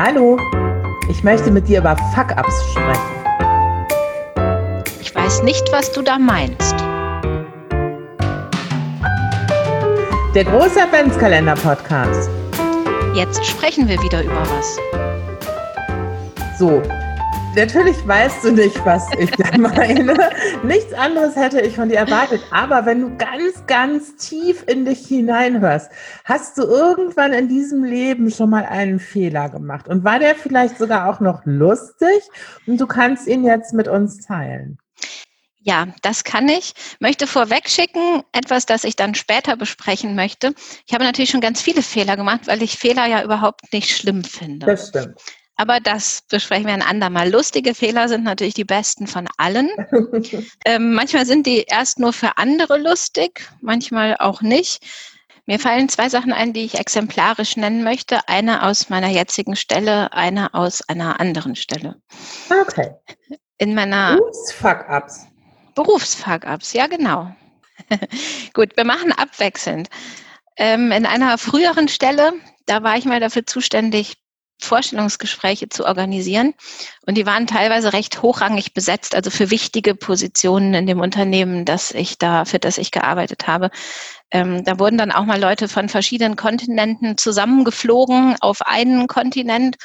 Hallo, ich möchte mit dir über Fuck-Ups sprechen. Ich weiß nicht, was du da meinst. Der große Adventskalender-Podcast. Jetzt sprechen wir wieder über was. So, natürlich weißt du nicht, was ich da meine. Nichts anderes hätte ich von dir erwartet. Aber wenn du ganz, ganz tief in dich hineinhörst, hast du irgendwann in diesem Leben schon mal einen Fehler gemacht? Und war der vielleicht sogar auch noch lustig? Und du kannst ihn jetzt mit uns teilen. Ja, das kann ich. Möchte vorweg schicken, etwas, das ich dann später besprechen möchte. Ich habe natürlich schon ganz viele Fehler gemacht, weil ich Fehler ja überhaupt nicht schlimm finde. Das stimmt. Aber das besprechen wir ein andermal. Lustige Fehler sind natürlich die besten von allen. ähm, manchmal sind die erst nur für andere lustig, manchmal auch nicht. Mir fallen zwei Sachen ein, die ich exemplarisch nennen möchte. Eine aus meiner jetzigen Stelle, eine aus einer anderen Stelle. Okay. In meiner Berufsfuck-Ups. Berufsfuck-Ups, ja genau. Gut, wir machen abwechselnd. Ähm, in einer früheren Stelle, da war ich mal dafür zuständig, Vorstellungsgespräche zu organisieren. Und die waren teilweise recht hochrangig besetzt, also für wichtige Positionen in dem Unternehmen, das ich da, für das ich gearbeitet habe. Ähm, da wurden dann auch mal Leute von verschiedenen Kontinenten zusammengeflogen auf einen Kontinent,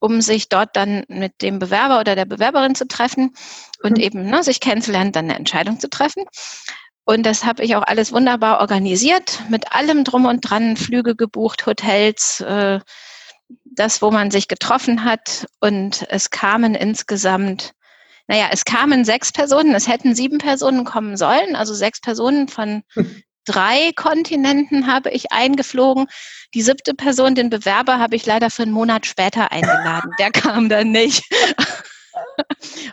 um sich dort dann mit dem Bewerber oder der Bewerberin zu treffen und mhm. eben ne, sich kennenzulernen, dann eine Entscheidung zu treffen. Und das habe ich auch alles wunderbar organisiert, mit allem drum und dran, Flüge gebucht, Hotels, äh, das, wo man sich getroffen hat. Und es kamen insgesamt, naja, es kamen sechs Personen, es hätten sieben Personen kommen sollen, also sechs Personen von drei Kontinenten habe ich eingeflogen. Die siebte Person, den Bewerber, habe ich leider für einen Monat später eingeladen. Der kam dann nicht.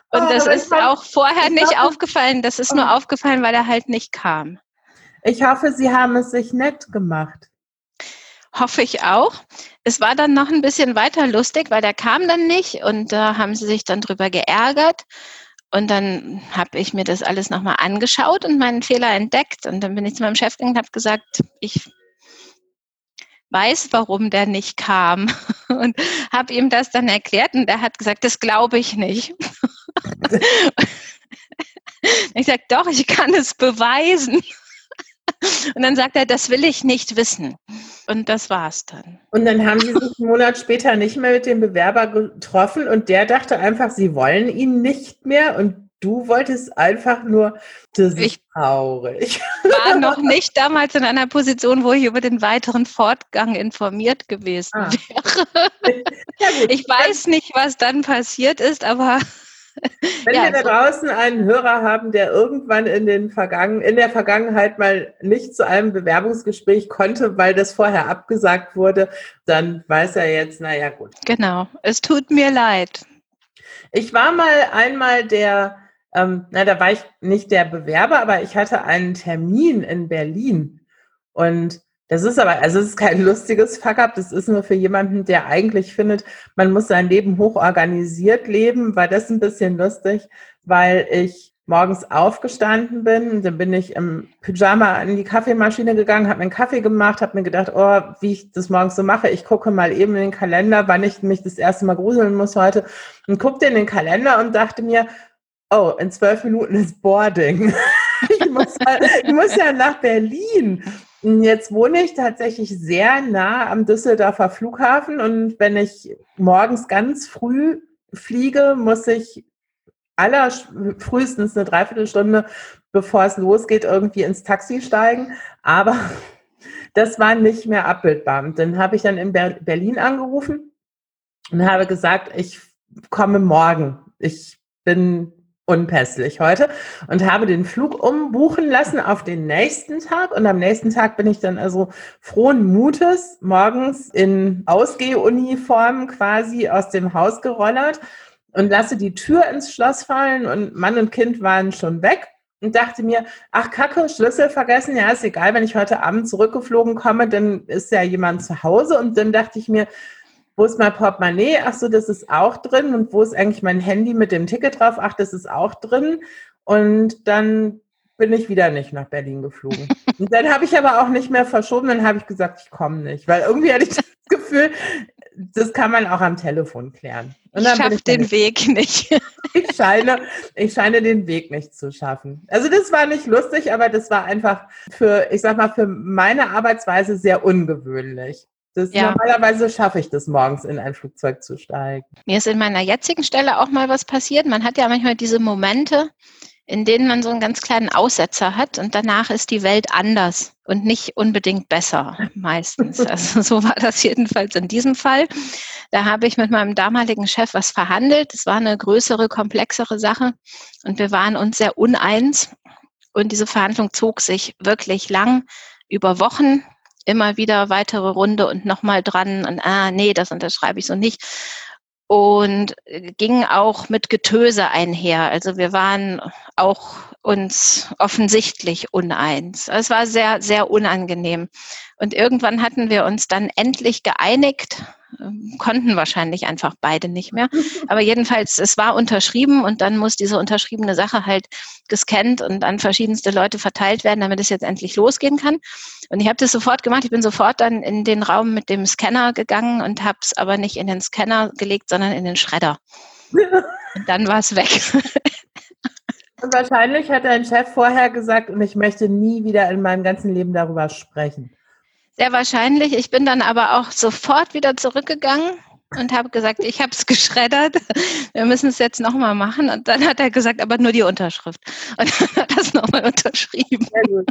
Und oh, das ist auch vorher nicht aufgefallen. Das ist nur oh. aufgefallen, weil er halt nicht kam. Ich hoffe, Sie haben es sich nett gemacht. Hoffe ich auch. Es war dann noch ein bisschen weiter lustig, weil der kam dann nicht und da äh, haben sie sich dann drüber geärgert. Und dann habe ich mir das alles nochmal angeschaut und meinen Fehler entdeckt. Und dann bin ich zu meinem Chef gegangen und habe gesagt, ich weiß, warum der nicht kam. Und habe ihm das dann erklärt und er hat gesagt, das glaube ich nicht. ich sage, doch, ich kann es beweisen. Und dann sagt er, das will ich nicht wissen. Und das war's dann. Und dann haben Sie sich einen Monat später nicht mehr mit dem Bewerber getroffen und der dachte einfach, Sie wollen ihn nicht mehr und du wolltest einfach nur, das ich ist traurig. war noch nicht damals in einer Position, wo ich über den weiteren Fortgang informiert gewesen ah. wäre. Ich weiß nicht, was dann passiert ist, aber wenn ja, wir da draußen einen Hörer haben, der irgendwann in, den Vergangen, in der Vergangenheit mal nicht zu einem Bewerbungsgespräch konnte, weil das vorher abgesagt wurde, dann weiß er jetzt, naja gut. Genau, es tut mir leid. Ich war mal einmal der, ähm, na, da war ich nicht der Bewerber, aber ich hatte einen Termin in Berlin. Und das ist aber, also es ist kein lustiges Fuck-up, das ist nur für jemanden, der eigentlich findet, man muss sein Leben hoch organisiert leben, war das ein bisschen lustig, weil ich morgens aufgestanden bin, dann bin ich im Pyjama an die Kaffeemaschine gegangen, habe mir einen Kaffee gemacht, habe mir gedacht, oh, wie ich das morgens so mache, ich gucke mal eben in den Kalender, wann ich mich das erste Mal gruseln muss heute und guckte in den Kalender und dachte mir, oh, in zwölf Minuten ist Boarding. ich, muss, ich muss ja nach Berlin. Jetzt wohne ich tatsächlich sehr nah am Düsseldorfer Flughafen und wenn ich morgens ganz früh fliege, muss ich aller frühestens eine Dreiviertelstunde, bevor es losgeht, irgendwie ins Taxi steigen. Aber das war nicht mehr abbildbar. Und dann habe ich dann in Berlin angerufen und habe gesagt, ich komme morgen. Ich bin unpässlich heute und habe den Flug umbuchen lassen auf den nächsten Tag. Und am nächsten Tag bin ich dann also frohen Mutes morgens in Ausgehuniform quasi aus dem Haus gerollert und lasse die Tür ins Schloss fallen und Mann und Kind waren schon weg und dachte mir, ach Kacke, Schlüssel vergessen, ja, ist egal, wenn ich heute Abend zurückgeflogen komme, dann ist ja jemand zu Hause. Und dann dachte ich mir, wo ist mein Portemonnaie? Ach so, das ist auch drin. Und wo ist eigentlich mein Handy mit dem Ticket drauf? Ach, das ist auch drin. Und dann bin ich wieder nicht nach Berlin geflogen. Und dann habe ich aber auch nicht mehr verschoben. Dann habe ich gesagt, ich komme nicht. Weil irgendwie hatte ich das Gefühl, das kann man auch am Telefon klären. Und ich schaffe den Weg nicht. ich, scheine, ich scheine den Weg nicht zu schaffen. Also das war nicht lustig, aber das war einfach für, ich sag mal, für meine Arbeitsweise sehr ungewöhnlich. Das, ja. Normalerweise schaffe ich das morgens in ein Flugzeug zu steigen. Mir ist in meiner jetzigen Stelle auch mal was passiert. Man hat ja manchmal diese Momente, in denen man so einen ganz kleinen Aussetzer hat und danach ist die Welt anders und nicht unbedingt besser meistens. Also so war das jedenfalls in diesem Fall. Da habe ich mit meinem damaligen Chef was verhandelt. Es war eine größere, komplexere Sache und wir waren uns sehr uneins. Und diese Verhandlung zog sich wirklich lang über Wochen, immer wieder weitere Runde und nochmal dran und ah, nee, das unterschreibe ich so nicht und ging auch mit Getöse einher. Also wir waren auch uns offensichtlich uneins. Es war sehr, sehr unangenehm. Und irgendwann hatten wir uns dann endlich geeinigt, ähm, konnten wahrscheinlich einfach beide nicht mehr. Aber jedenfalls, es war unterschrieben und dann muss diese unterschriebene Sache halt gescannt und an verschiedenste Leute verteilt werden, damit es jetzt endlich losgehen kann. Und ich habe das sofort gemacht. Ich bin sofort dann in den Raum mit dem Scanner gegangen und habe es aber nicht in den Scanner gelegt, sondern in den Schredder. Und dann war es weg. Und wahrscheinlich hat dein Chef vorher gesagt, und ich möchte nie wieder in meinem ganzen Leben darüber sprechen. Sehr wahrscheinlich. Ich bin dann aber auch sofort wieder zurückgegangen und habe gesagt, ich habe es geschreddert. Wir müssen es jetzt nochmal machen. Und dann hat er gesagt, aber nur die Unterschrift. Und dann hat er es nochmal unterschrieben. Sehr gut.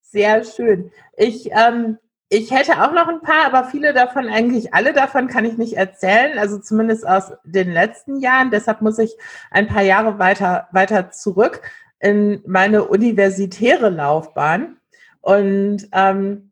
Sehr schön. Ich, ähm, ich hätte auch noch ein paar, aber viele davon, eigentlich alle davon kann ich nicht erzählen, also zumindest aus den letzten Jahren. Deshalb muss ich ein paar Jahre weiter, weiter zurück in meine universitäre Laufbahn und ähm,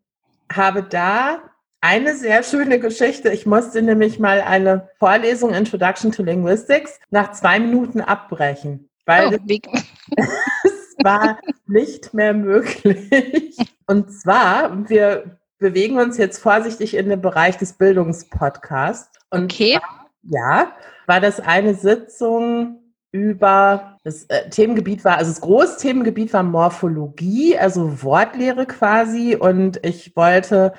habe da eine sehr schöne Geschichte. Ich musste nämlich mal eine Vorlesung Introduction to Linguistics nach zwei Minuten abbrechen, weil oh, war nicht mehr möglich. Und zwar, wir bewegen uns jetzt vorsichtig in den Bereich des Bildungspodcasts. Und okay. ja, war das eine Sitzung über das äh, Themengebiet war, also das Großthemengebiet war Morphologie, also Wortlehre quasi. Und ich wollte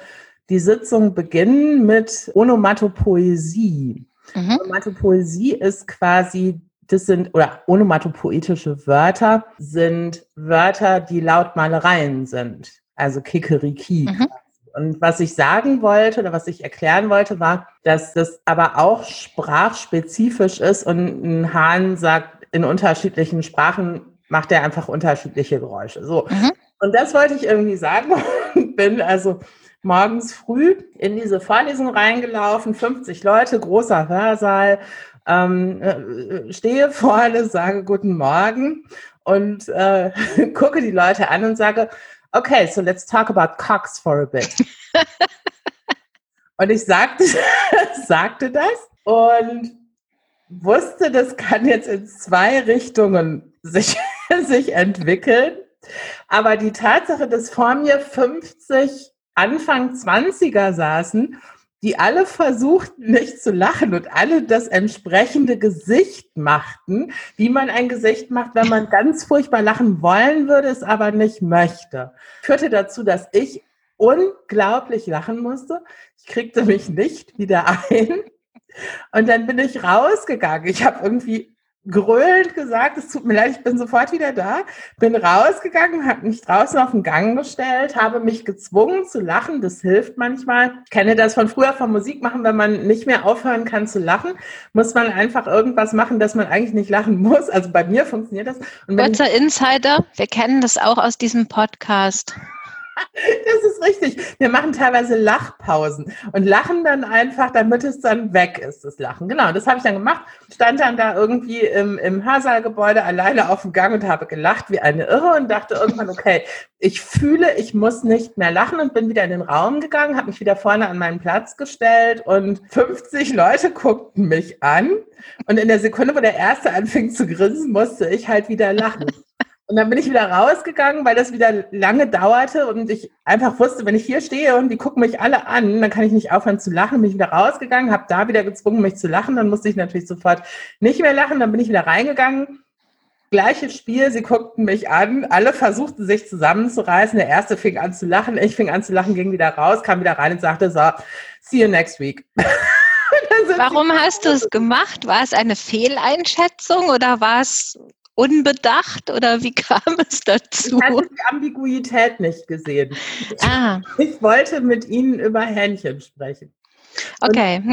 die Sitzung beginnen mit Onomatopoesie. Mhm. Onomatopoesie ist quasi das sind, oder onomatopoetische Wörter sind Wörter, die Lautmalereien sind. Also Kikeriki. Mhm. Und was ich sagen wollte oder was ich erklären wollte, war, dass das aber auch sprachspezifisch ist und ein Hahn sagt, in unterschiedlichen Sprachen macht er einfach unterschiedliche Geräusche. So. Mhm. Und das wollte ich irgendwie sagen und bin also morgens früh in diese Vorlesung reingelaufen, 50 Leute, großer Hörsaal ähm, äh, stehe vorne, sage guten Morgen und äh, gucke die Leute an und sage, okay, so let's talk about cocks for a bit. und ich sagte, sagte das und wusste, das kann jetzt in zwei Richtungen sich, sich entwickeln. Aber die Tatsache, dass vor mir 50 Anfang 20er saßen die alle versuchten nicht zu lachen und alle das entsprechende Gesicht machten, wie man ein Gesicht macht, wenn man ganz furchtbar lachen wollen würde, es aber nicht möchte. Führte dazu, dass ich unglaublich lachen musste. Ich kriegte mich nicht wieder ein. Und dann bin ich rausgegangen. Ich habe irgendwie gröhlend gesagt, es tut mir leid, ich bin sofort wieder da, bin rausgegangen, habe mich draußen auf den Gang gestellt, habe mich gezwungen zu lachen, das hilft manchmal. Ich kenne das von früher vom Musik machen, wenn man nicht mehr aufhören kann zu lachen, muss man einfach irgendwas machen, dass man eigentlich nicht lachen muss. Also bei mir funktioniert das. Kurzer Insider, wir kennen das auch aus diesem Podcast. Das ist richtig. Wir machen teilweise Lachpausen und lachen dann einfach, damit es dann weg ist, das Lachen. Genau, das habe ich dann gemacht. Stand dann da irgendwie im, im Hörsaalgebäude alleine auf dem Gang und habe gelacht wie eine Irre und dachte irgendwann, okay, ich fühle, ich muss nicht mehr lachen und bin wieder in den Raum gegangen, habe mich wieder vorne an meinen Platz gestellt und 50 Leute guckten mich an. Und in der Sekunde, wo der Erste anfing zu grinsen, musste ich halt wieder lachen. Und dann bin ich wieder rausgegangen, weil das wieder lange dauerte und ich einfach wusste, wenn ich hier stehe und die gucken mich alle an, dann kann ich nicht aufhören zu lachen. Bin ich wieder rausgegangen, habe da wieder gezwungen, mich zu lachen. Dann musste ich natürlich sofort nicht mehr lachen. Dann bin ich wieder reingegangen Gleiches Spiel, sie guckten mich an, alle versuchten sich zusammenzureißen. Der erste fing an zu lachen, ich fing an zu lachen, ging wieder raus, kam wieder rein und sagte so, see you next week. Warum hast du es gemacht? War es eine Fehleinschätzung oder war es unbedacht oder wie kam es dazu? Ich hatte die Ambiguität nicht gesehen. Ah. Ich wollte mit Ihnen über Hähnchen sprechen. Okay.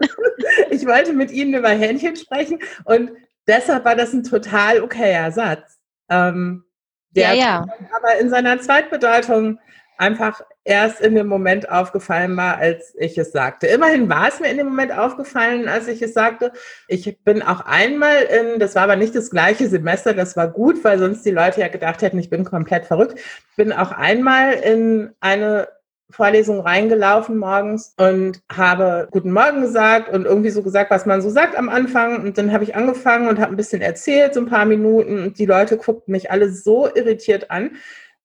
ich wollte mit Ihnen über Hähnchen sprechen und deshalb war das ein total okayer Satz. Ähm, der ja, ja. aber in seiner Zweitbedeutung einfach erst in dem Moment aufgefallen war, als ich es sagte. Immerhin war es mir in dem Moment aufgefallen, als ich es sagte. Ich bin auch einmal in, das war aber nicht das gleiche Semester, das war gut, weil sonst die Leute ja gedacht hätten, ich bin komplett verrückt. bin auch einmal in eine Vorlesung reingelaufen morgens und habe Guten Morgen gesagt und irgendwie so gesagt, was man so sagt am Anfang. Und dann habe ich angefangen und habe ein bisschen erzählt, so ein paar Minuten. Und die Leute guckten mich alle so irritiert an,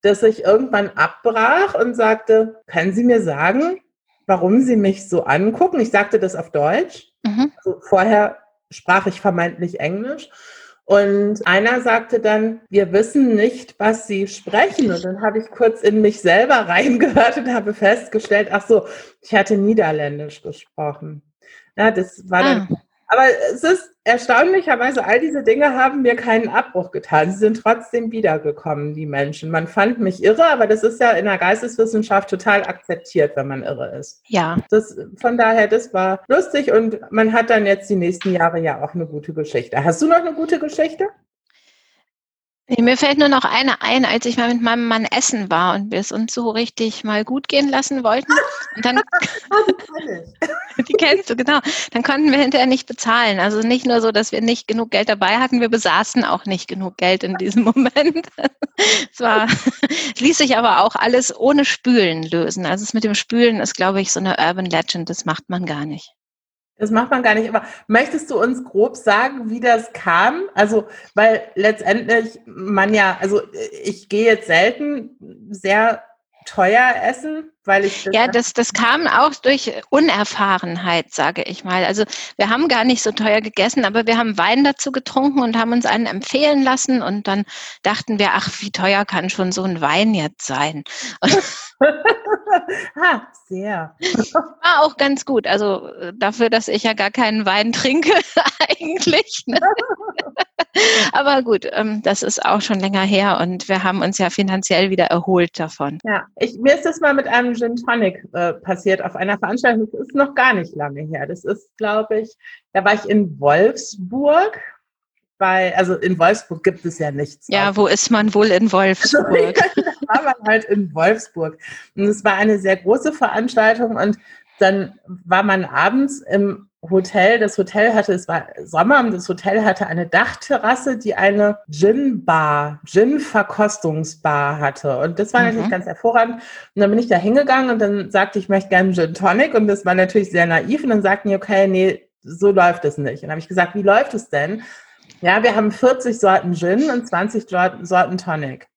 dass ich irgendwann abbrach und sagte, können Sie mir sagen, warum Sie mich so angucken? Ich sagte das auf Deutsch. Mhm. Also vorher sprach ich vermeintlich Englisch. Und einer sagte dann, wir wissen nicht, was Sie sprechen. Und dann habe ich kurz in mich selber reingehört und habe festgestellt, ach so, ich hatte Niederländisch gesprochen. Ja, das war dann ah. Aber es ist erstaunlicherweise, all diese Dinge haben mir keinen Abbruch getan. Sie sind trotzdem wiedergekommen, die Menschen. Man fand mich irre, aber das ist ja in der Geisteswissenschaft total akzeptiert, wenn man irre ist. Ja. Das, von daher, das war lustig und man hat dann jetzt die nächsten Jahre ja auch eine gute Geschichte. Hast du noch eine gute Geschichte? Mir fällt nur noch eine ein, als ich mal mit meinem Mann essen war und wir es uns so richtig mal gut gehen lassen wollten. Und dann, die kennst du, genau. Dann konnten wir hinterher nicht bezahlen. Also nicht nur so, dass wir nicht genug Geld dabei hatten, wir besaßen auch nicht genug Geld in diesem Moment. Es war, ließ sich aber auch alles ohne Spülen lösen. Also es mit dem Spülen ist, glaube ich, so eine Urban Legend, das macht man gar nicht. Das macht man gar nicht. Aber möchtest du uns grob sagen, wie das kam? Also, weil letztendlich man ja, also ich gehe jetzt selten sehr teuer essen, weil ich das ja das das kam auch durch Unerfahrenheit, sage ich mal. Also wir haben gar nicht so teuer gegessen, aber wir haben Wein dazu getrunken und haben uns einen empfehlen lassen und dann dachten wir, ach wie teuer kann schon so ein Wein jetzt sein? ha, sehr. War auch ganz gut. Also äh, dafür, dass ich ja gar keinen Wein trinke, eigentlich. Ne? Aber gut, ähm, das ist auch schon länger her und wir haben uns ja finanziell wieder erholt davon. Ja, ich, mir ist das mal mit einem Gin Tonic äh, passiert auf einer Veranstaltung. Das ist noch gar nicht lange her. Das ist, glaube ich, da war ich in Wolfsburg bei, also in Wolfsburg gibt es ja nichts. Ja, auch. wo ist man wohl in Wolfsburg? da war man halt in Wolfsburg. Und es war eine sehr große Veranstaltung und dann war man abends im Hotel. Das Hotel hatte, es war Sommer und das Hotel hatte eine Dachterrasse, die eine Gin-Bar, Gin-Verkostungsbar hatte. Und das war mhm. natürlich ganz hervorragend. Und dann bin ich da hingegangen und dann sagte ich, ich möchte gerne Gin Tonic. Und das war natürlich sehr naiv. Und dann sagten die, okay, nee, so läuft es nicht. Und dann habe ich gesagt, wie läuft es denn? Ja, wir haben 40 Sorten Gin und 20 Sorten Tonic.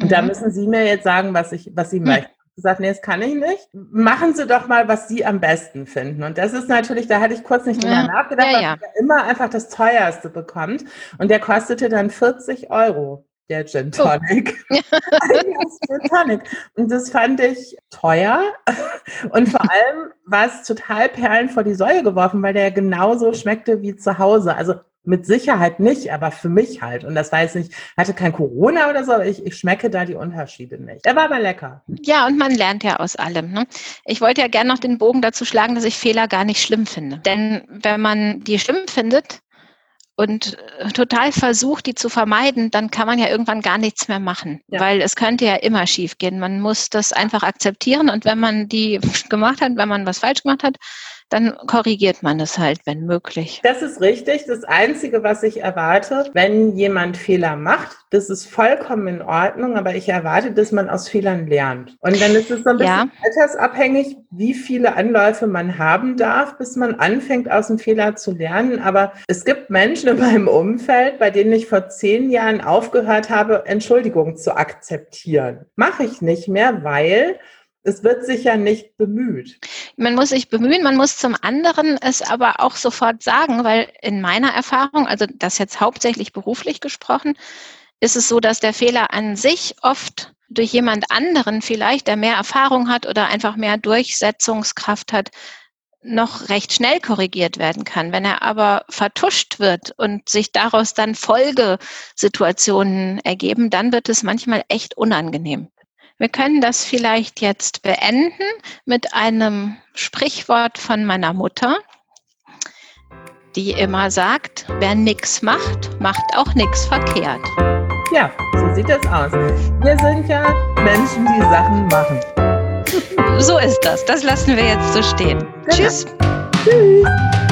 Und mhm. da müssen Sie mir jetzt sagen, was, ich, was Sie hm. möchten. Ich gesagt, nee, das kann ich nicht. Machen Sie doch mal, was Sie am besten finden. Und das ist natürlich, da hatte ich kurz nicht drüber ja. nachgedacht, ja, ja. weil immer einfach das teuerste bekommt. Und der kostete dann 40 Euro der Gin oh. Tonic. Oh. Gin Tonic. Und das fand ich teuer. Und vor allem war es total Perlen vor die Säule geworfen, weil der genauso schmeckte wie zu Hause. Also mit Sicherheit nicht, aber für mich halt. Und das weiß nicht, hatte kein Corona oder so, aber ich, ich schmecke da die Unterschiede nicht. Er war aber lecker. Ja, und man lernt ja aus allem. Ne? Ich wollte ja gerne noch den Bogen dazu schlagen, dass ich Fehler gar nicht schlimm finde. Denn wenn man die schlimm findet, und äh, total versucht, die zu vermeiden, dann kann man ja irgendwann gar nichts mehr machen, ja. weil es könnte ja immer schief gehen. Man muss das einfach akzeptieren und wenn man die gemacht hat, wenn man was falsch gemacht hat, dann korrigiert man es halt, wenn möglich. Das ist richtig. Das Einzige, was ich erwarte, wenn jemand Fehler macht, das ist vollkommen in Ordnung, aber ich erwarte, dass man aus Fehlern lernt. Und dann ist es so ein bisschen ja. altersabhängig, wie viele Anläufe man haben darf, bis man anfängt, aus dem Fehler zu lernen. Aber es gibt Menschen in meinem Umfeld, bei denen ich vor zehn Jahren aufgehört habe, Entschuldigung zu akzeptieren. Mache ich nicht mehr, weil es wird sich ja nicht bemüht. man muss sich bemühen, man muss zum anderen es aber auch sofort sagen, weil in meiner Erfahrung, also das jetzt hauptsächlich beruflich gesprochen, ist es so, dass der Fehler an sich oft durch jemand anderen vielleicht, der mehr Erfahrung hat oder einfach mehr Durchsetzungskraft hat, noch recht schnell korrigiert werden kann. Wenn er aber vertuscht wird und sich daraus dann Folgesituationen ergeben, dann wird es manchmal echt unangenehm. Wir können das vielleicht jetzt beenden mit einem Sprichwort von meiner Mutter, die immer sagt, wer nichts macht, macht auch nichts verkehrt. Ja, so sieht das aus. Wir sind ja Menschen, die Sachen machen. So ist das. Das lassen wir jetzt so stehen. Genau. Tschüss. Tschüss.